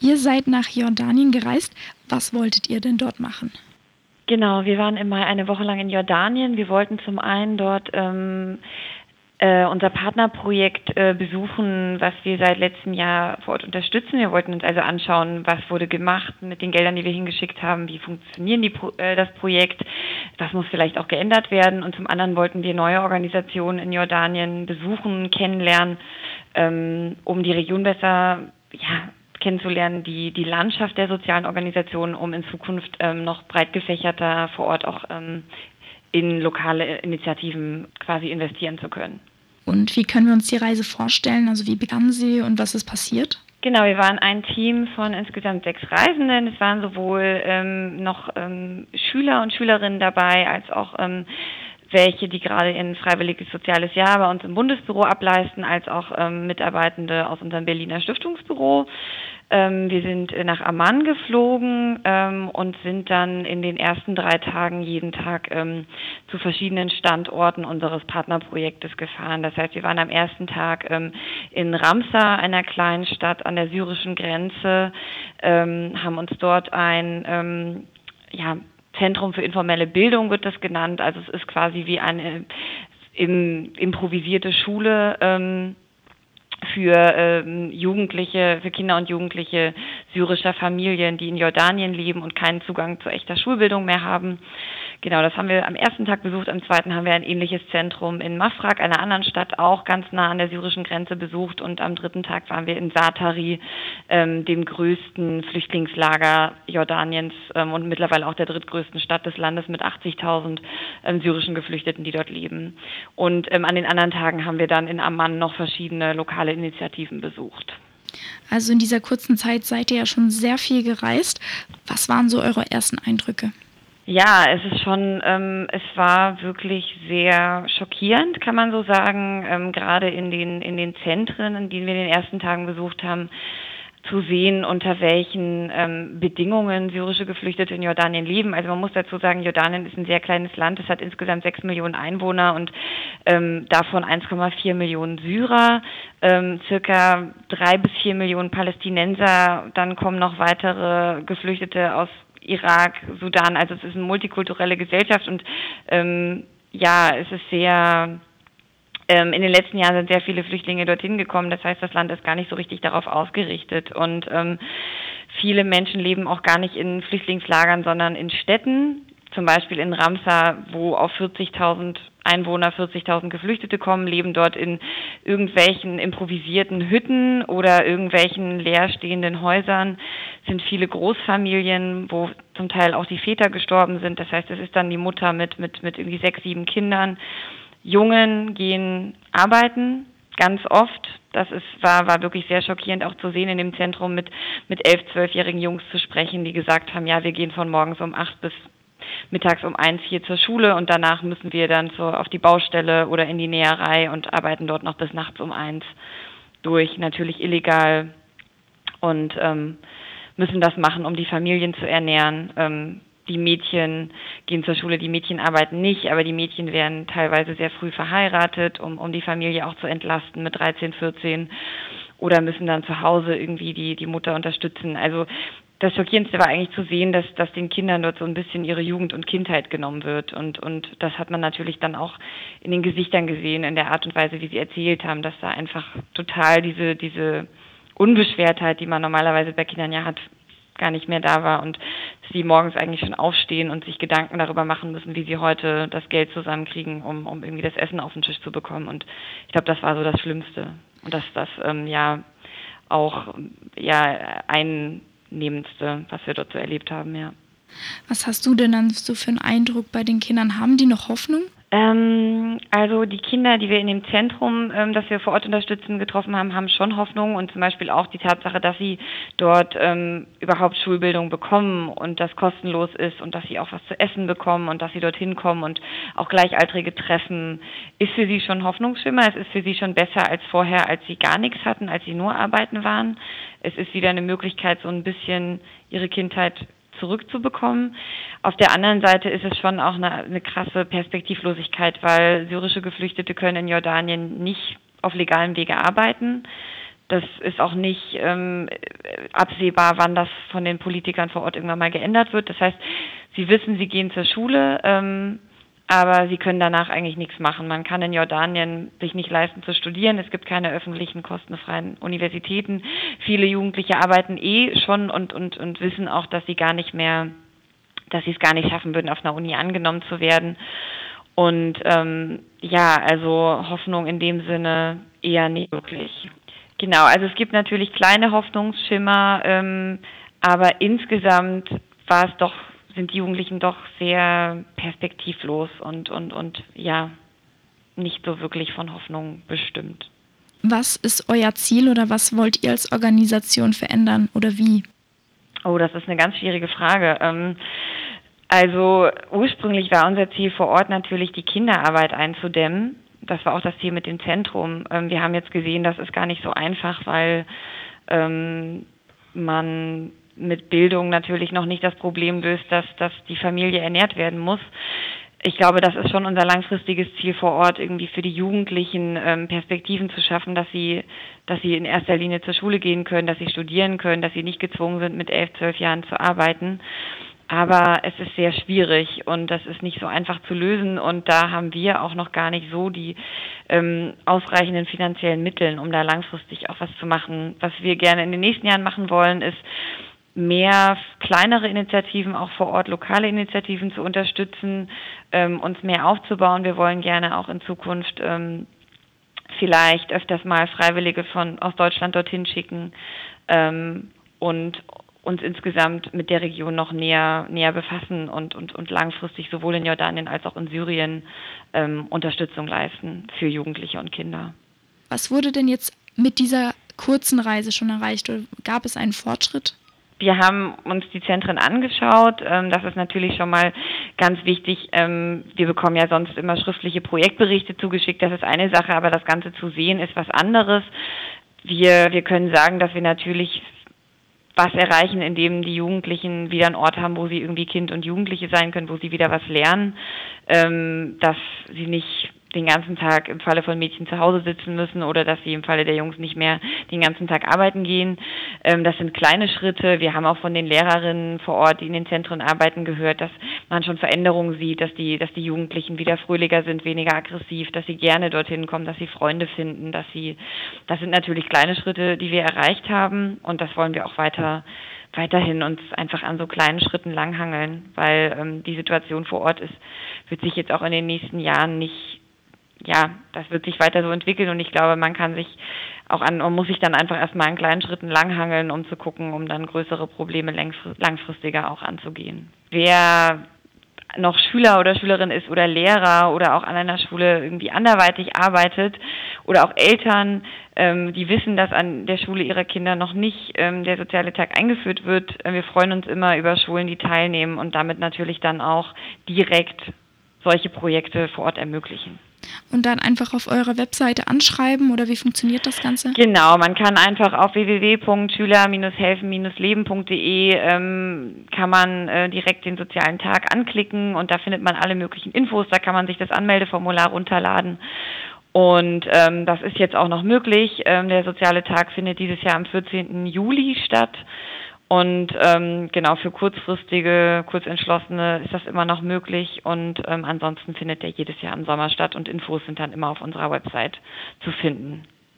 Ihr seid nach Jordanien gereist. Was wolltet ihr denn dort machen? Genau, wir waren im Mai eine Woche lang in Jordanien. Wir wollten zum einen dort ähm, äh, unser Partnerprojekt äh, besuchen, was wir seit letztem Jahr vor Ort unterstützen. Wir wollten uns also anschauen, was wurde gemacht mit den Geldern, die wir hingeschickt haben, wie funktionieren die, äh, das Projekt, was muss vielleicht auch geändert werden. Und zum anderen wollten wir neue Organisationen in Jordanien besuchen, kennenlernen, ähm, um die Region besser ja, kennenzulernen, die, die Landschaft der sozialen Organisationen, um in Zukunft ähm, noch breit gefächerter vor Ort auch ähm, in lokale Initiativen quasi investieren zu können. Und wie können wir uns die Reise vorstellen? Also wie begann sie und was ist passiert? Genau, wir waren ein Team von insgesamt sechs Reisenden. Es waren sowohl ähm, noch ähm, Schüler und Schülerinnen dabei, als auch ähm, welche, die gerade ein freiwilliges soziales Jahr bei uns im Bundesbüro ableisten, als auch ähm, Mitarbeitende aus unserem Berliner Stiftungsbüro. Ähm, wir sind nach Amman geflogen ähm, und sind dann in den ersten drei Tagen jeden Tag ähm, zu verschiedenen Standorten unseres Partnerprojektes gefahren. Das heißt, wir waren am ersten Tag ähm, in Ramsa, einer kleinen Stadt an der syrischen Grenze, ähm, haben uns dort ein ja, Zentrum für informelle Bildung wird das genannt. Also es ist quasi wie eine im, improvisierte Schule ähm, für ähm, Jugendliche, für Kinder und Jugendliche syrischer Familien, die in Jordanien leben und keinen Zugang zu echter Schulbildung mehr haben. Genau, das haben wir am ersten Tag besucht. Am zweiten haben wir ein ähnliches Zentrum in Mafraq, einer anderen Stadt, auch ganz nah an der syrischen Grenze besucht. Und am dritten Tag waren wir in Satari, ähm, dem größten Flüchtlingslager Jordaniens ähm, und mittlerweile auch der drittgrößten Stadt des Landes mit 80.000 ähm, syrischen Geflüchteten, die dort leben. Und ähm, an den anderen Tagen haben wir dann in Amman noch verschiedene lokale Initiativen besucht. Also in dieser kurzen Zeit seid ihr ja schon sehr viel gereist. Was waren so eure ersten Eindrücke? Ja, es ist schon, ähm, es war wirklich sehr schockierend, kann man so sagen, ähm, gerade in den, in den Zentren, in denen wir in den ersten Tagen besucht haben, zu sehen, unter welchen ähm, Bedingungen syrische Geflüchtete in Jordanien leben. Also man muss dazu sagen, Jordanien ist ein sehr kleines Land. Es hat insgesamt sechs Millionen Einwohner und ähm, davon 1,4 Millionen Syrer, ähm, circa drei bis vier Millionen Palästinenser. Dann kommen noch weitere Geflüchtete aus Irak, Sudan. Also es ist eine multikulturelle Gesellschaft und ähm, ja, es ist sehr ähm, in den letzten Jahren sind sehr viele Flüchtlinge dorthin gekommen. Das heißt, das Land ist gar nicht so richtig darauf ausgerichtet. Und ähm, viele Menschen leben auch gar nicht in Flüchtlingslagern, sondern in Städten. Zum Beispiel in Ramsar, wo auf 40.000 Einwohner, 40.000 Geflüchtete kommen, leben dort in irgendwelchen improvisierten Hütten oder irgendwelchen leerstehenden Häusern, sind viele Großfamilien, wo zum Teil auch die Väter gestorben sind. Das heißt, es ist dann die Mutter mit, mit, mit irgendwie sechs, sieben Kindern. Jungen gehen arbeiten, ganz oft. Das ist, war, war wirklich sehr schockierend auch zu sehen in dem Zentrum mit, mit elf, zwölfjährigen Jungs zu sprechen, die gesagt haben, ja, wir gehen von morgens um acht bis mittags um eins hier zur Schule und danach müssen wir dann so auf die Baustelle oder in die Näherei und arbeiten dort noch bis nachts um eins durch, natürlich illegal und ähm, müssen das machen, um die Familien zu ernähren. Ähm, die Mädchen gehen zur Schule, die Mädchen arbeiten nicht, aber die Mädchen werden teilweise sehr früh verheiratet, um, um die Familie auch zu entlasten mit 13, 14 oder müssen dann zu Hause irgendwie die, die Mutter unterstützen. Also das Schockierendste war eigentlich zu sehen, dass, dass den Kindern dort so ein bisschen ihre Jugend und Kindheit genommen wird. Und, und das hat man natürlich dann auch in den Gesichtern gesehen, in der Art und Weise, wie sie erzählt haben, dass da einfach total diese, diese Unbeschwertheit, die man normalerweise bei Kindern ja hat, gar nicht mehr da war und sie morgens eigentlich schon aufstehen und sich Gedanken darüber machen müssen, wie sie heute das Geld zusammenkriegen, um, um irgendwie das Essen auf den Tisch zu bekommen. Und ich glaube, das war so das Schlimmste. Und das, das ähm, ja auch ja ein Nehmendste, was wir dort so erlebt haben, ja. Was hast du denn dann so für einen Eindruck bei den Kindern? Haben die noch Hoffnung? Ähm, also die Kinder, die wir in dem Zentrum, ähm, das wir vor Ort unterstützen, getroffen haben, haben schon Hoffnung und zum Beispiel auch die Tatsache, dass sie dort ähm, überhaupt Schulbildung bekommen und das kostenlos ist und dass sie auch was zu essen bekommen und dass sie dorthin kommen und auch Gleichaltrige treffen, ist für sie schon Hoffnungsschimmer. Es ist für sie schon besser als vorher, als sie gar nichts hatten, als sie nur arbeiten waren. Es ist wieder eine Möglichkeit, so ein bisschen ihre Kindheit zurückzubekommen. Auf der anderen Seite ist es schon auch eine, eine krasse Perspektivlosigkeit, weil syrische Geflüchtete können in Jordanien nicht auf legalem Wege arbeiten. Das ist auch nicht ähm, absehbar, wann das von den Politikern vor Ort irgendwann mal geändert wird. Das heißt, sie wissen, sie gehen zur Schule, ähm, aber sie können danach eigentlich nichts machen. Man kann in Jordanien sich nicht leisten zu studieren. Es gibt keine öffentlichen kostenfreien Universitäten. Viele Jugendliche arbeiten eh schon und, und, und wissen auch, dass sie gar nicht mehr, dass sie es gar nicht schaffen würden, auf einer Uni angenommen zu werden. Und ähm, ja, also Hoffnung in dem Sinne eher nicht wirklich. Genau, also es gibt natürlich kleine Hoffnungsschimmer, ähm, aber insgesamt war es doch sind die Jugendlichen doch sehr perspektivlos und, und, und ja, nicht so wirklich von Hoffnung bestimmt. Was ist euer Ziel oder was wollt ihr als Organisation verändern oder wie? Oh, das ist eine ganz schwierige Frage. Ähm, also ursprünglich war unser Ziel vor Ort natürlich die Kinderarbeit einzudämmen. Das war auch das Ziel mit dem Zentrum. Ähm, wir haben jetzt gesehen, das ist gar nicht so einfach, weil ähm, man mit Bildung natürlich noch nicht das Problem löst, dass, dass die Familie ernährt werden muss. Ich glaube, das ist schon unser langfristiges Ziel vor Ort, irgendwie für die Jugendlichen ähm, Perspektiven zu schaffen, dass sie, dass sie in erster Linie zur Schule gehen können, dass sie studieren können, dass sie nicht gezwungen sind, mit elf, zwölf Jahren zu arbeiten. Aber es ist sehr schwierig und das ist nicht so einfach zu lösen und da haben wir auch noch gar nicht so die ähm, ausreichenden finanziellen Mittel, um da langfristig auch was zu machen. Was wir gerne in den nächsten Jahren machen wollen, ist mehr kleinere Initiativen, auch vor Ort lokale Initiativen zu unterstützen, ähm, uns mehr aufzubauen. Wir wollen gerne auch in Zukunft ähm, vielleicht öfters mal Freiwillige von aus Deutschland dorthin schicken ähm, und uns insgesamt mit der Region noch näher, näher befassen und, und, und langfristig sowohl in Jordanien als auch in Syrien ähm, Unterstützung leisten für Jugendliche und Kinder. Was wurde denn jetzt mit dieser kurzen Reise schon erreicht? Oder gab es einen Fortschritt? Wir haben uns die Zentren angeschaut. Ähm, das ist natürlich schon mal ganz wichtig. Ähm, wir bekommen ja sonst immer schriftliche Projektberichte zugeschickt. Das ist eine Sache, aber das Ganze zu sehen ist was anderes. Wir, wir können sagen, dass wir natürlich was erreichen, indem die Jugendlichen wieder einen Ort haben, wo sie irgendwie Kind und Jugendliche sein können, wo sie wieder was lernen, ähm, dass sie nicht den ganzen Tag im Falle von Mädchen zu Hause sitzen müssen oder dass sie im Falle der Jungs nicht mehr den ganzen Tag arbeiten gehen. Ähm, das sind kleine Schritte. Wir haben auch von den Lehrerinnen vor Ort, die in den Zentren arbeiten, gehört, dass man schon Veränderungen sieht, dass die, dass die Jugendlichen wieder fröhlicher sind, weniger aggressiv, dass sie gerne dorthin kommen, dass sie Freunde finden, dass sie, das sind natürlich kleine Schritte, die wir erreicht haben und das wollen wir auch weiter weiterhin uns einfach an so kleinen Schritten langhangeln, weil ähm, die Situation vor Ort ist, wird sich jetzt auch in den nächsten Jahren nicht ja, das wird sich weiter so entwickeln und ich glaube, man kann sich auch an, man muss sich dann einfach erstmal in kleinen Schritten langhangeln, um zu gucken, um dann größere Probleme langfristiger auch anzugehen. Wer noch Schüler oder Schülerin ist oder Lehrer oder auch an einer Schule irgendwie anderweitig arbeitet oder auch Eltern, ähm, die wissen, dass an der Schule ihrer Kinder noch nicht ähm, der soziale Tag eingeführt wird. Äh, wir freuen uns immer über Schulen, die teilnehmen und damit natürlich dann auch direkt solche Projekte vor Ort ermöglichen und dann einfach auf eurer Webseite anschreiben oder wie funktioniert das Ganze? Genau, man kann einfach auf www.schüler-helfen-leben.de ähm, kann man äh, direkt den sozialen Tag anklicken und da findet man alle möglichen Infos. Da kann man sich das Anmeldeformular runterladen. Und ähm, das ist jetzt auch noch möglich. Ähm, der soziale Tag findet dieses Jahr am 14. Juli statt. Und ähm, genau für kurzfristige, kurzentschlossene ist das immer noch möglich. Und ähm, ansonsten findet der jedes Jahr im Sommer statt und Infos sind dann immer auf unserer Website zu finden.